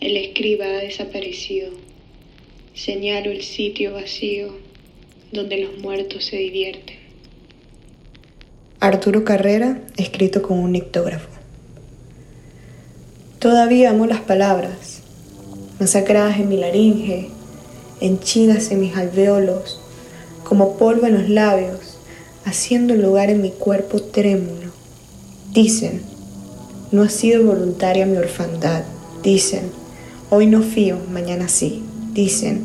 El escriba ha desaparecido. Señalo el sitio vacío donde los muertos se divierten. Arturo Carrera, escrito con un nictógrafo. Todavía amo las palabras, masacradas en mi laringe, henchidas en mis alveolos, como polvo en los labios, haciendo lugar en mi cuerpo trémulo. Dicen, no ha sido voluntaria mi orfandad. Dicen, hoy no fío, mañana sí. Dicen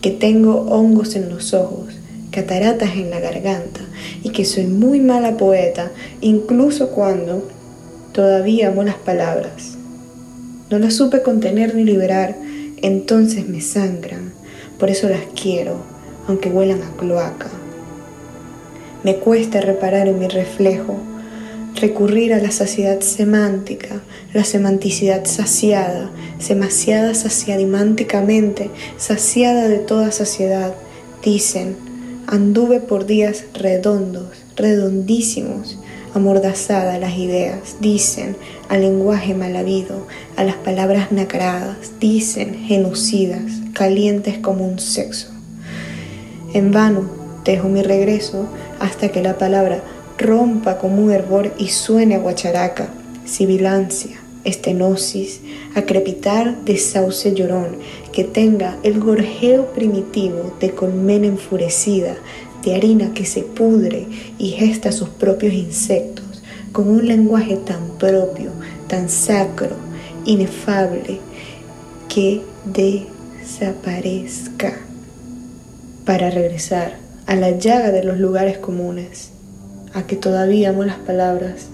que tengo hongos en los ojos, cataratas en la garganta y que soy muy mala poeta, incluso cuando todavía amo las palabras. No las supe contener ni liberar, entonces me sangran, por eso las quiero, aunque huelan a cloaca. Me cuesta reparar en mi reflejo, recurrir a la saciedad semántica, la semanticidad saciada, demasiada saciadimánticamente, saciada de toda saciedad. Dicen, anduve por días redondos, redondísimos, amordazada las ideas, dicen al lenguaje mal habido, a las palabras nacaradas, dicen genocidas, calientes como un sexo. En vano dejo mi regreso hasta que la palabra rompa como un hervor y suene a guacharaca, sibilancia, estenosis, a crepitar de sauce llorón, que tenga el gorjeo primitivo de colmena enfurecida, de harina que se pudre y gesta sus propios insectos, con un lenguaje tan propio, tan sacro, inefable, que desaparezca para regresar a la llaga de los lugares comunes, a que todavía amo las palabras